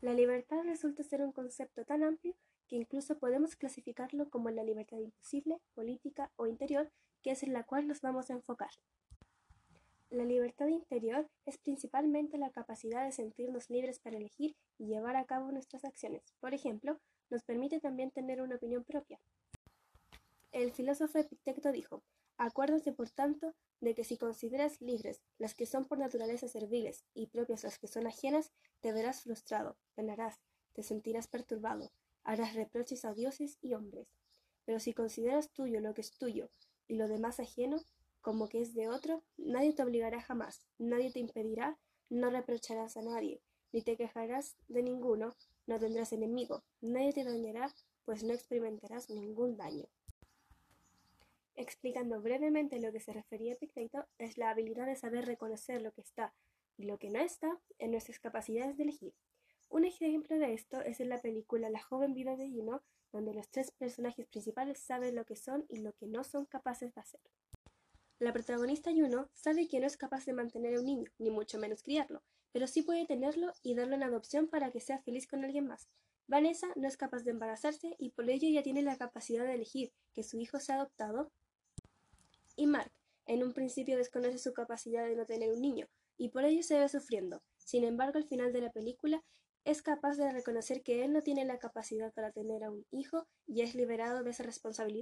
La libertad resulta ser un concepto tan amplio que incluso podemos clasificarlo como la libertad imposible, política o interior, que es en la cual nos vamos a enfocar. La libertad interior es principalmente la capacidad de sentirnos libres para elegir y llevar a cabo nuestras acciones. Por ejemplo, nos permite también tener una opinión propia. El filósofo Epicteto dijo, Acuérdate, por tanto, de que si consideras libres las que son por naturaleza serviles y propias las que son ajenas, te verás frustrado, penarás, te sentirás perturbado, harás reproches a dioses y hombres. Pero si consideras tuyo lo que es tuyo y lo demás ajeno, como que es de otro, nadie te obligará jamás, nadie te impedirá, no reprocharás a nadie, ni te quejarás de ninguno, no tendrás enemigo, nadie te dañará, pues no experimentarás ningún daño. Explicando brevemente lo que se refería Epicteto, es la habilidad de saber reconocer lo que está y lo que no está en nuestras capacidades de elegir. Un ejemplo de esto es en la película La joven vida de Juno, donde los tres personajes principales saben lo que son y lo que no son capaces de hacer. La protagonista Juno sabe que no es capaz de mantener a un niño, ni mucho menos criarlo, pero sí puede tenerlo y darlo en adopción para que sea feliz con alguien más. Vanessa no es capaz de embarazarse y por ello ya tiene la capacidad de elegir que su hijo sea adoptado. Y Mark, en un principio desconoce su capacidad de no tener un niño y por ello se ve sufriendo. Sin embargo, al final de la película es capaz de reconocer que él no tiene la capacidad para tener a un hijo y es liberado de esa responsabilidad.